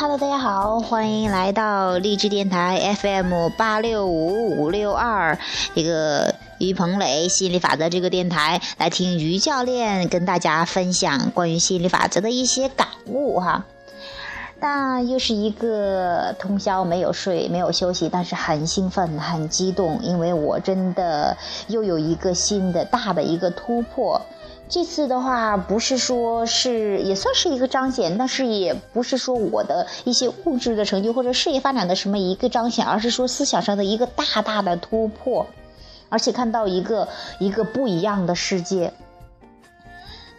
Hello，大家好，欢迎来到励志电台 FM 八六五五六二，这个于鹏磊心理法则这个电台来听于教练跟大家分享关于心理法则的一些感悟哈。那又是一个通宵没有睡，没有休息，但是很兴奋、很激动，因为我真的又有一个新的大的一个突破。这次的话，不是说是也算是一个彰显，但是也不是说我的一些物质的成就或者事业发展的什么一个彰显，而是说思想上的一个大大的突破，而且看到一个一个不一样的世界。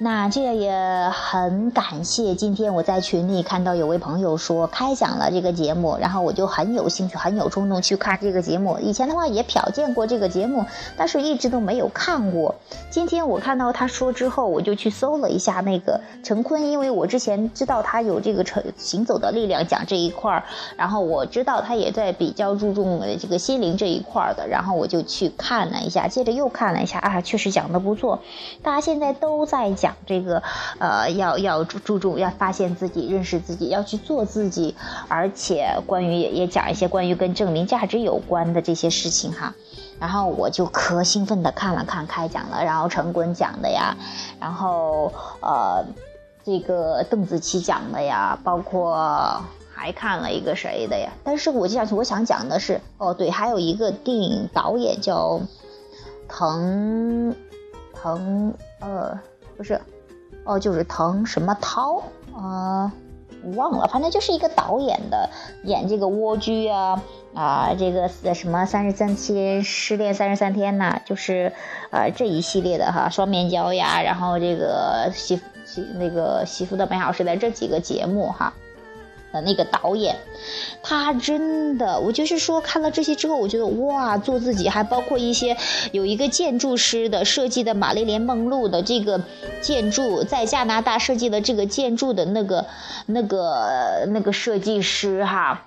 那这也很感谢，今天我在群里看到有位朋友说开讲了这个节目，然后我就很有兴趣、很有冲动去看这个节目。以前的话也瞟见过这个节目，但是一直都没有看过。今天我看到他说之后，我就去搜了一下那个陈坤，因为我之前知道他有这个成行走的力量讲这一块儿，然后我知道他也在比较注重这个心灵这一块儿的，然后我就去看了一下，接着又看了一下啊，确实讲的不错。大家现在都在讲。这个，呃，要要注注重，要发现自己，认识自己，要去做自己，而且关于也也讲一些关于跟证明价值有关的这些事情哈。然后我就可兴奋的看了看开讲了，然后陈坤讲的呀，然后呃，这个邓紫棋讲的呀，包括还看了一个谁的呀？但是我接下去，我想讲的是，哦对，还有一个电影导演叫滕滕呃，不是。哦，就是滕什么涛啊，忘了，反正就是一个导演的演这个蜗居啊啊，这个什么三十三天失恋三十三天呐，就是啊这一系列的哈，双面胶呀，然后这个媳媳那个媳妇的美好时代这几个节目哈。的那个导演，他真的，我就是说看了这些之后，我觉得哇，做自己，还包括一些有一个建筑师的设计的玛丽莲梦露的这个建筑，在加拿大设计的这个建筑的那个那个那个设计师哈，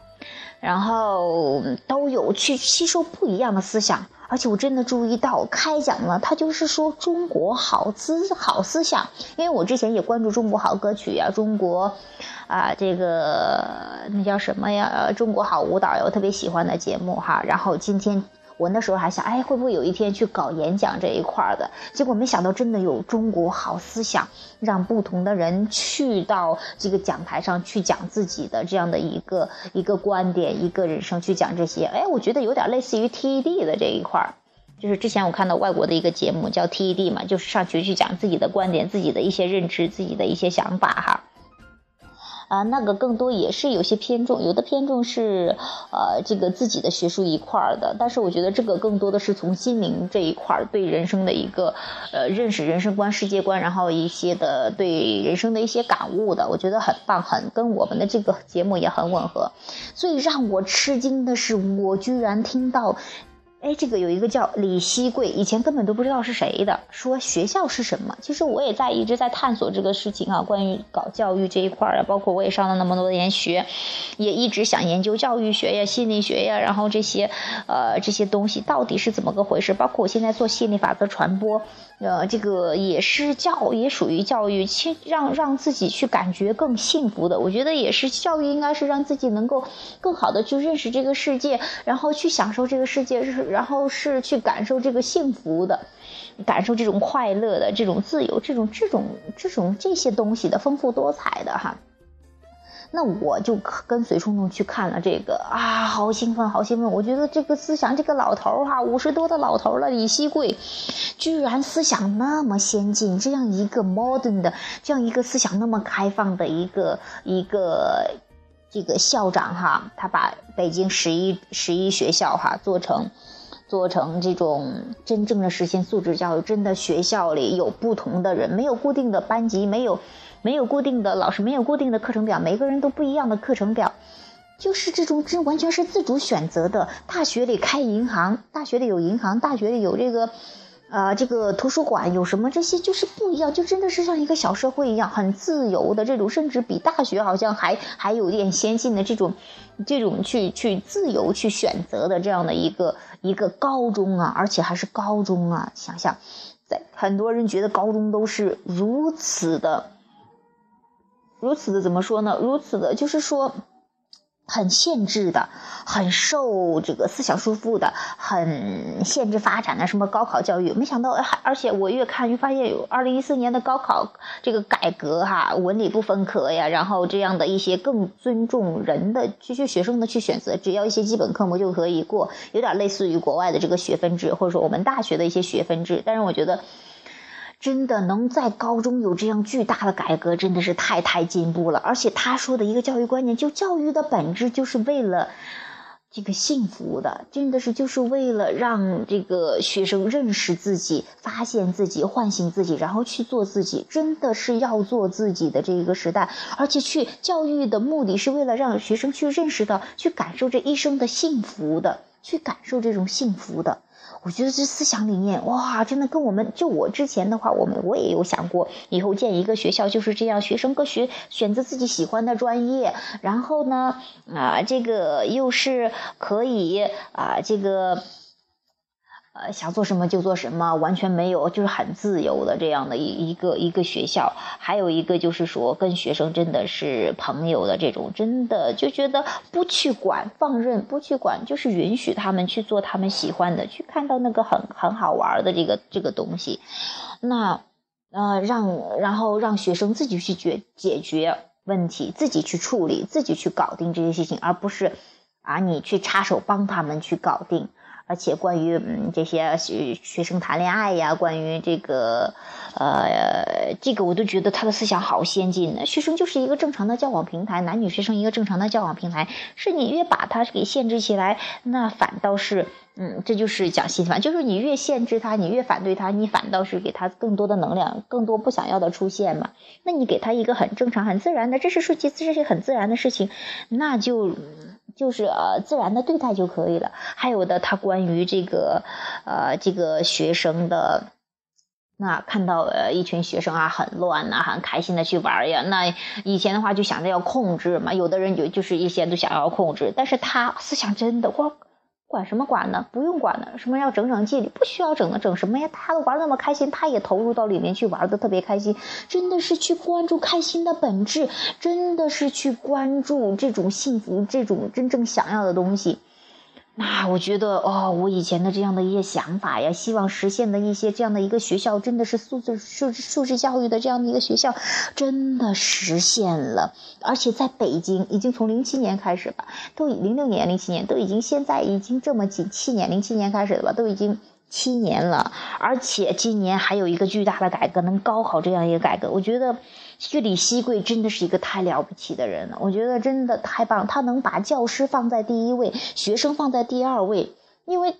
然后都有去吸收不一样的思想。而且我真的注意到开讲了，他就是说中国好思好思想，因为我之前也关注中国好歌曲呀，中国，啊这个那叫什么呀？中国好舞蹈呀，我特别喜欢的节目哈。然后今天。我那时候还想，哎，会不会有一天去搞演讲这一块的？结果没想到，真的有中国好思想，让不同的人去到这个讲台上去讲自己的这样的一个一个观点，一个人生去讲这些。哎，我觉得有点类似于 TED 的这一块就是之前我看到外国的一个节目叫 TED 嘛，就是上去去讲自己的观点、自己的一些认知、自己的一些想法哈。啊，那个更多也是有些偏重，有的偏重是，呃，这个自己的学术一块儿的，但是我觉得这个更多的是从心灵这一块儿对人生的一个，呃，认识人生观、世界观，然后一些的对人生的一些感悟的，我觉得很棒，很跟我们的这个节目也很吻合。最让我吃惊的是，我居然听到。哎，这个有一个叫李希贵，以前根本都不知道是谁的。说学校是什么？其实我也在一直在探索这个事情啊，关于搞教育这一块儿啊，包括我也上了那么多年学，也一直想研究教育学呀、心理学呀，然后这些，呃，这些东西到底是怎么个回事？包括我现在做心理法则传播。呃，这个也是教，也属于教育，去让让自己去感觉更幸福的。我觉得也是教育，应该是让自己能够更好的去认识这个世界，然后去享受这个世界，然后是去感受这个幸福的，感受这种快乐的，这种自由，这种这种这种这些东西的丰富多彩的哈。那我就跟随冲动去看了这个啊，好兴奋，好兴奋！我觉得这个思想，这个老头儿哈，五十多的老头了，李希贵，居然思想那么先进，这样一个 modern 的，这样一个思想那么开放的一个一个这个校长哈，他把北京十一十一学校哈做成做成这种真正的实现素质教育，真的学校里有不同的人，没有固定的班级，没有。没有固定的老师，没有固定的课程表，每个人都不一样的课程表，就是这种这完全是自主选择的。大学里开银行，大学里有银行，大学里有这个，呃，这个图书馆有什么这些就是不一样，就真的是像一个小社会一样，很自由的这种，甚至比大学好像还还有点先进的这种，这种去去自由去选择的这样的一个一个高中啊，而且还是高中啊，想想，在很多人觉得高中都是如此的。如此的怎么说呢？如此的，就是说，很限制的，很受这个思想束缚的，很限制发展的什么高考教育，没想到而且我越看越发现，有二零一四年的高考这个改革哈，文理不分科呀，然后这样的一些更尊重人的，去去学生的去选择，只要一些基本科目就可以过，有点类似于国外的这个学分制，或者说我们大学的一些学分制，但是我觉得。真的能在高中有这样巨大的改革，真的是太太进步了。而且他说的一个教育观念，就教育的本质就是为了这个幸福的，真的是就是为了让这个学生认识自己、发现自己、唤醒自己，然后去做自己，真的是要做自己的这一个时代。而且去教育的目的是为了让学生去认识到、去感受这一生的幸福的，去感受这种幸福的。我觉得这思想理念哇，真的跟我们就我之前的话，我们我也有想过，以后建一个学校就是这样，学生各学选择自己喜欢的专业，然后呢，啊，这个又是可以啊，这个。呃，想做什么就做什么，完全没有，就是很自由的这样的一一个一个学校。还有一个就是说，跟学生真的是朋友的这种，真的就觉得不去管，放任不去管，就是允许他们去做他们喜欢的，去看到那个很很好玩的这个这个东西。那呃，让然后让学生自己去解解决问题，自己去处理，自己去搞定这些事情，而不是啊你去插手帮他们去搞定。而且关于嗯这些学学生谈恋爱呀，关于这个，呃，这个我都觉得他的思想好先进呢。学生就是一个正常的交往平台，男女学生一个正常的交往平台。是你越把他给限制起来，那反倒是，嗯，这就是讲心反，就是你越限制他，你越反对他，你反倒是给他更多的能量，更多不想要的出现嘛。那你给他一个很正常、很自然的，这是说其实这些很自然的事情，那就。就是呃自然的对待就可以了。还有的，他关于这个呃这个学生的，那看到呃一群学生啊很乱呐，很开心的去玩呀。那以前的话就想着要控制嘛，有的人就就是一些都想要控制，但是他思想真的哇。管什么管呢？不用管的，什么要整整纪律？不需要整的，整什么呀？他都玩那么开心，他也投入到里面去玩的特别开心，真的是去关注开心的本质，真的是去关注这种幸福，这种真正想要的东西。那我觉得哦，我以前的这样的一些想法呀，希望实现的一些这样的一个学校，真的是素质素质素质教育的这样的一个学校，真的实现了。而且在北京，已经从零七年开始吧，都零六年、零七年都已经现在已经这么几七年，零七年开始的吧，都已经七年了。而且今年还有一个巨大的改革，能高考这样一个改革，我觉得。这李希贵真的是一个太了不起的人了，我觉得真的太棒。他能把教师放在第一位，学生放在第二位，因为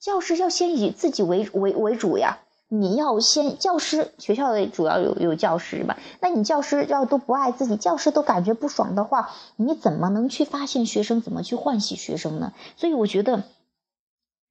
教师要先以自己为为为主呀。你要先教师学校的主要有有教师吧，那你教师要都不爱自己，教师都感觉不爽的话，你怎么能去发现学生，怎么去唤醒学生呢？所以我觉得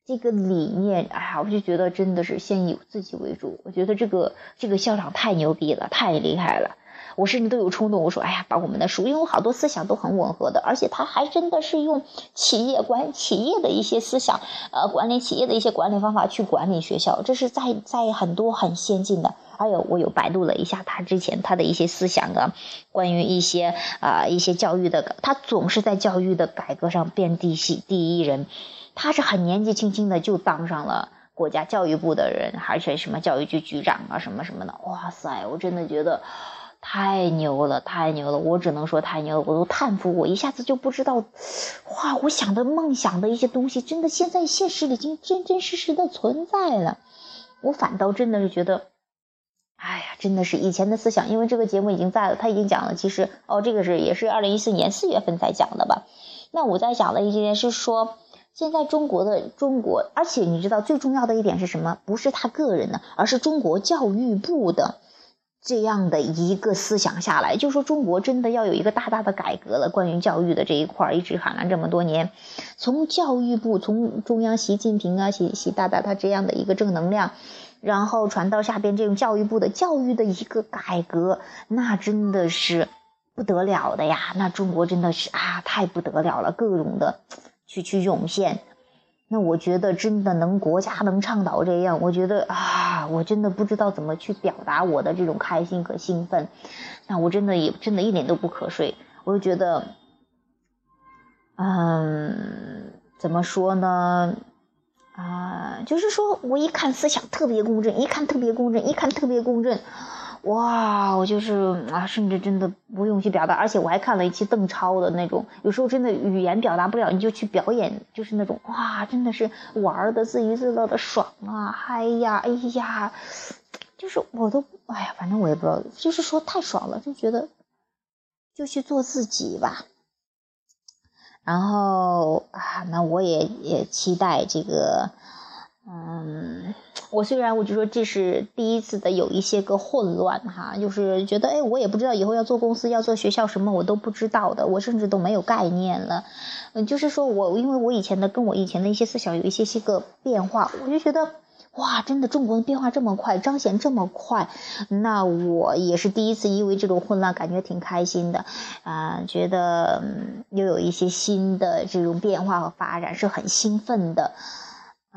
这个理念，哎呀，我就觉得真的是先以自己为主。我觉得这个这个校长太牛逼了，太厉害了。我甚至都有冲动，我说：“哎呀，把我们的书，因为我好多思想都很吻合的，而且他还真的是用企业管企业的一些思想，呃，管理企业的一些管理方法去管理学校，这是在在很多很先进的。还有，我有百度了一下他之前他的一些思想啊，关于一些啊一些教育的，他总是在教育的改革上遍地系第一人。他是很年纪轻轻的就当上了国家教育部的人，而且什么教育局局长啊，什么什么的。哇塞，我真的觉得。”太牛了，太牛了！我只能说太牛了，我都叹服，我一下子就不知道，哇！我想的梦想的一些东西，真的现在现实已经真真实实的存在了。我反倒真的是觉得，哎呀，真的是以前的思想，因为这个节目已经在了，他已经讲了。其实哦，这个是也是二零一四年四月份才讲的吧？那我在讲的一件是说，现在中国的中国，而且你知道最重要的一点是什么？不是他个人的，而是中国教育部的。这样的一个思想下来，就说中国真的要有一个大大的改革了。关于教育的这一块，一直喊了这么多年，从教育部，从中央习近平啊，习习大大他这样的一个正能量，然后传到下边这种教育部的教育的一个改革，那真的是不得了的呀！那中国真的是啊，太不得了了，各种的去去涌现。那我觉得真的能国家能倡导这样，我觉得啊，我真的不知道怎么去表达我的这种开心和兴奋。那我真的也真的一点都不瞌睡，我就觉得嗯，怎么说呢？啊，就是说我一看思想特别公正，一看特别公正，一看特别公正，哇，我就是啊，甚至真的不用去表达，而且我还看了一期邓超的那种，有时候真的语言表达不了，你就去表演，就是那种哇，真的是玩的自娱自乐的爽啊！嗨呀，哎呀，就是我都哎呀，反正我也不知道，就是说太爽了，就觉得就去做自己吧。然后啊，那我也也期待这个，嗯，我虽然我就说这是第一次的有一些个混乱哈，就是觉得哎，我也不知道以后要做公司要做学校什么我都不知道的，我甚至都没有概念了，嗯，就是说我因为我以前的跟我以前的一些思想有一些些个变化，我就觉得。哇，真的，中国的变化这么快，彰显这么快，那我也是第一次因为这种混乱，感觉挺开心的，啊，觉得又有一些新的这种变化和发展，是很兴奋的。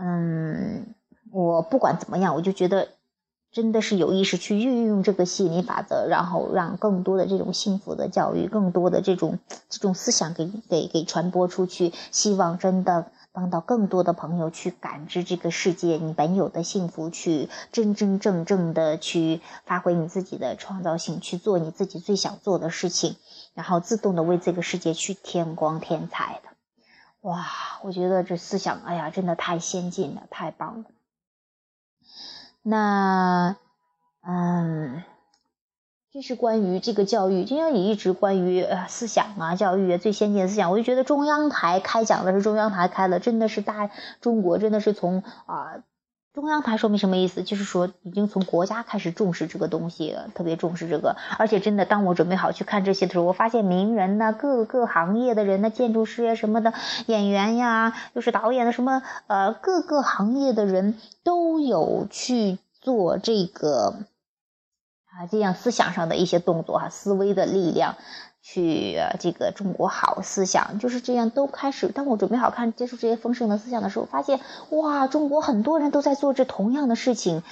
嗯，我不管怎么样，我就觉得真的是有意识去运用这个吸引力法则，然后让更多的这种幸福的教育，更多的这种这种思想给给给传播出去，希望真的。帮到更多的朋友去感知这个世界你本有的幸福，去真真正正的去发挥你自己的创造性，去做你自己最想做的事情，然后自动的为这个世界去添光添彩的。哇，我觉得这思想，哎呀，真的太先进了，太棒了。那，嗯。这是关于这个教育，就像你一直关于思想啊、教育啊最先进的思想，我就觉得中央台开讲的是中央台开了，真的是大中国真的是从啊中央台说明什么意思？就是说已经从国家开始重视这个东西了，特别重视这个。而且真的，当我准备好去看这些的时候，我发现名人呢，各个行业的人呢，建筑师呀什么的，演员呀，又是导演的什么呃各个行业的人都有去做这个。啊，这样思想上的一些动作哈，思维的力量，去这个中国好思想就是这样都开始。当我准备好看接触这些丰盛的思想的时候，发现哇，中国很多人都在做这同样的事情，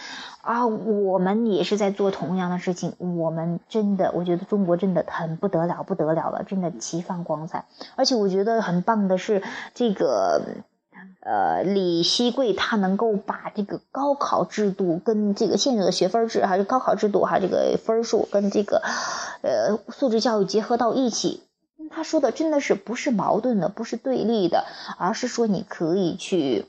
啊，我们也是在做同样的事情。我们真的，我觉得中国真的很不得了，不得了了，真的奇放光彩。而且我觉得很棒的是这个。呃，李希贵他能够把这个高考制度跟这个现有的学分制，还是高考制度，哈，这个分数跟这个，呃，素质教育结合到一起，他说的真的是不是矛盾的，不是对立的，而是说你可以去。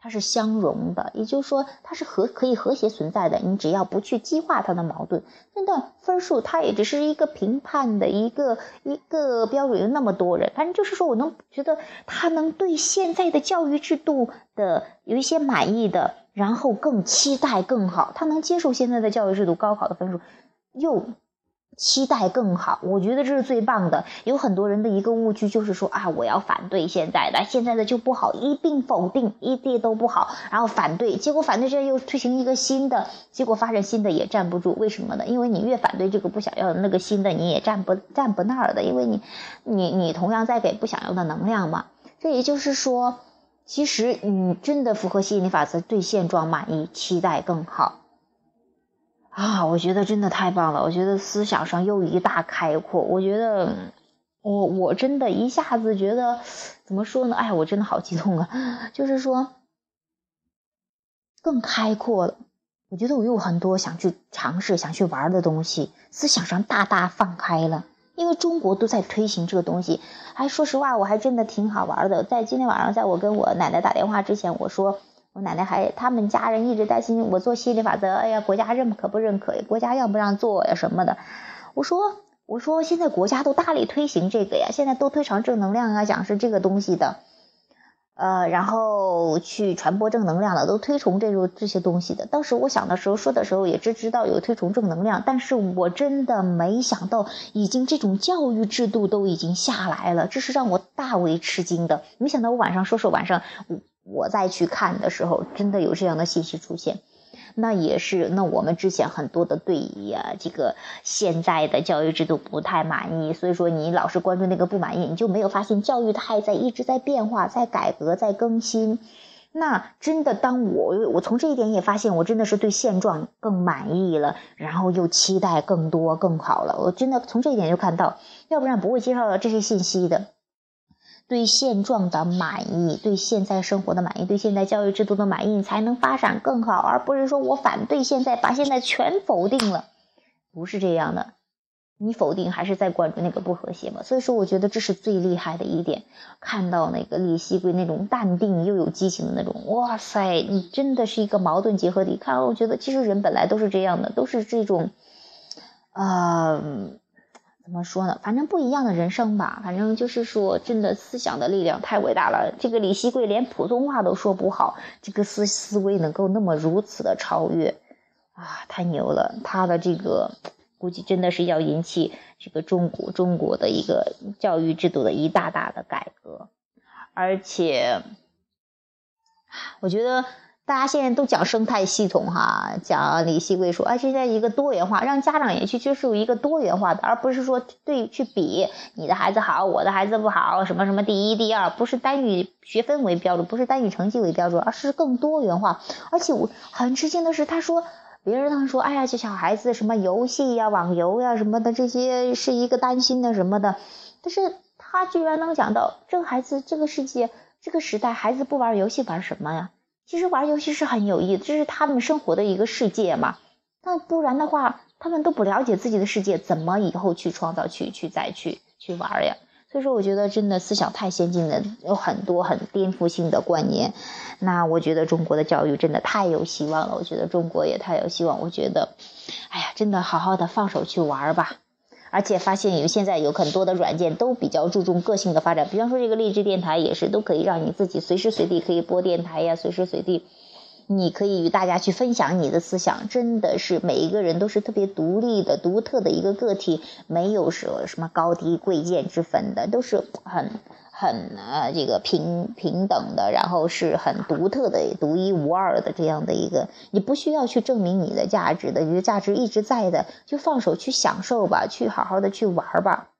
它是相容的，也就是说它是和可以和谐存在的。你只要不去激化它的矛盾，真的分数它也只是一个评判的一个一个标准。有那么多人，反正就是说我能觉得他能对现在的教育制度的有一些满意的，然后更期待更好，他能接受现在的教育制度高考的分数，又。期待更好，我觉得这是最棒的。有很多人的一个误区就是说啊，我要反对现在的，现在的就不好，一并否定，一地都不好，然后反对，结果反对这又推行一个新的，结果发展新的也站不住，为什么呢？因为你越反对这个不想要的那个新的，你也站不站不那儿的，因为你，你你同样在给不想要的能量嘛。这也就是说，其实你真的符合吸引力法则，对现状满意，期待更好。啊，我觉得真的太棒了！我觉得思想上又一大开阔。我觉得，我我真的一下子觉得，怎么说呢？哎，我真的好激动啊！就是说，更开阔了。我觉得我有很多想去尝试、想去玩的东西，思想上大大放开了。因为中国都在推行这个东西，还说实话，我还真的挺好玩的。在今天晚上，在我跟我奶奶打电话之前，我说。我奶奶还他们家人一直担心我做心理法则，哎呀，国家认可不认可？国家让不让做呀什么的？我说我说现在国家都大力推行这个呀，现在都推崇正能量啊，讲是这个东西的，呃，然后去传播正能量的，都推崇这种这些东西的。当时我想的时候说的时候，也只知道有推崇正能量，但是我真的没想到，已经这种教育制度都已经下来了，这是让我大为吃惊的。没想到我晚上说说晚上。我再去看的时候，真的有这样的信息出现，那也是那我们之前很多的对呀，这个现在的教育制度不太满意，所以说你老是关注那个不满意，你就没有发现教育它还在一直在变化、在改革、在更新。那真的，当我我从这一点也发现，我真的是对现状更满意了，然后又期待更多更好了。我真的从这一点就看到，要不然不会介绍到这些信息的。对现状的满意，对现在生活的满意，对现在教育制度的满意，你才能发展更好，而不是说我反对现在，把现在全否定了，不是这样的。你否定还是在关注那个不和谐嘛？所以说，我觉得这是最厉害的一点。看到那个李希贵那种淡定又有激情的那种，哇塞，你真的是一个矛盾结合体。看，我觉得其实人本来都是这样的，都是这种，啊，怎么说呢？反正不一样的人生吧。反正就是说，真的思想的力量太伟大了。这个李希贵连普通话都说不好，这个思思维能够那么如此的超越，啊，太牛了！他的这个。估计真的是要引起这个中国中国的一个教育制度的一大大的改革，而且，我觉得大家现在都讲生态系统哈，讲李希贵说，啊，现在一个多元化，让家长也去接受一个多元化的，而不是说对去比你的孩子好，我的孩子不好，什么什么第一第二，不是单以学分为标准，不是单以成绩为标准，而是更多元化。而且我很吃惊的是，他说。别人他们说，哎呀，这小孩子什么游戏呀、网游呀什么的，这些是一个担心的什么的。但是他居然能讲到，这个孩子、这个世界、这个时代，孩子不玩游戏玩什么呀？其实玩游戏是很有意思，这是他们生活的一个世界嘛。那不然的话，他们都不了解自己的世界，怎么以后去创造、去去再去去玩呀？所以说，我觉得真的思想太先进了，有很多很颠覆性的观念。那我觉得中国的教育真的太有希望了。我觉得中国也太有希望。我觉得，哎呀，真的好好的放手去玩吧。而且发现有现在有很多的软件都比较注重个性的发展，比方说这个励志电台也是，都可以让你自己随时随地可以播电台呀，随时随地。你可以与大家去分享你的思想，真的是每一个人都是特别独立的、独特的一个个体，没有什什么高低贵贱之分的，都是很很呃这个平平等的，然后是很独特的、独一无二的这样的一个，你不需要去证明你的价值的，你的价值一直在的，就放手去享受吧，去好好的去玩吧。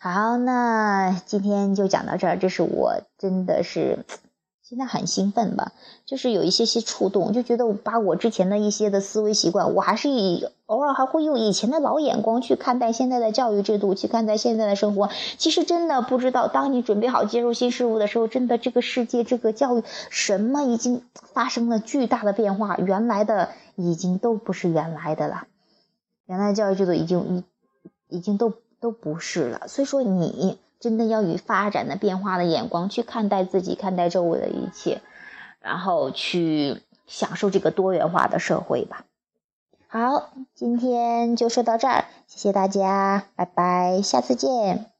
好，那今天就讲到这儿，这是我真的是。现在很兴奋吧，就是有一些些触动，就觉得把我之前的一些的思维习惯，我还是以偶尔还会用以前的老眼光去看待现在的教育制度，去看待现在的生活。其实真的不知道，当你准备好接受新事物的时候，真的这个世界这个教育什么已经发生了巨大的变化，原来的已经都不是原来的了，原来教育制度已经已已经都都不是了。所以说你。真的要以发展的变化的眼光去看待自己，看待周围的一切，然后去享受这个多元化的社会吧。好，今天就说到这儿，谢谢大家，拜拜，下次见。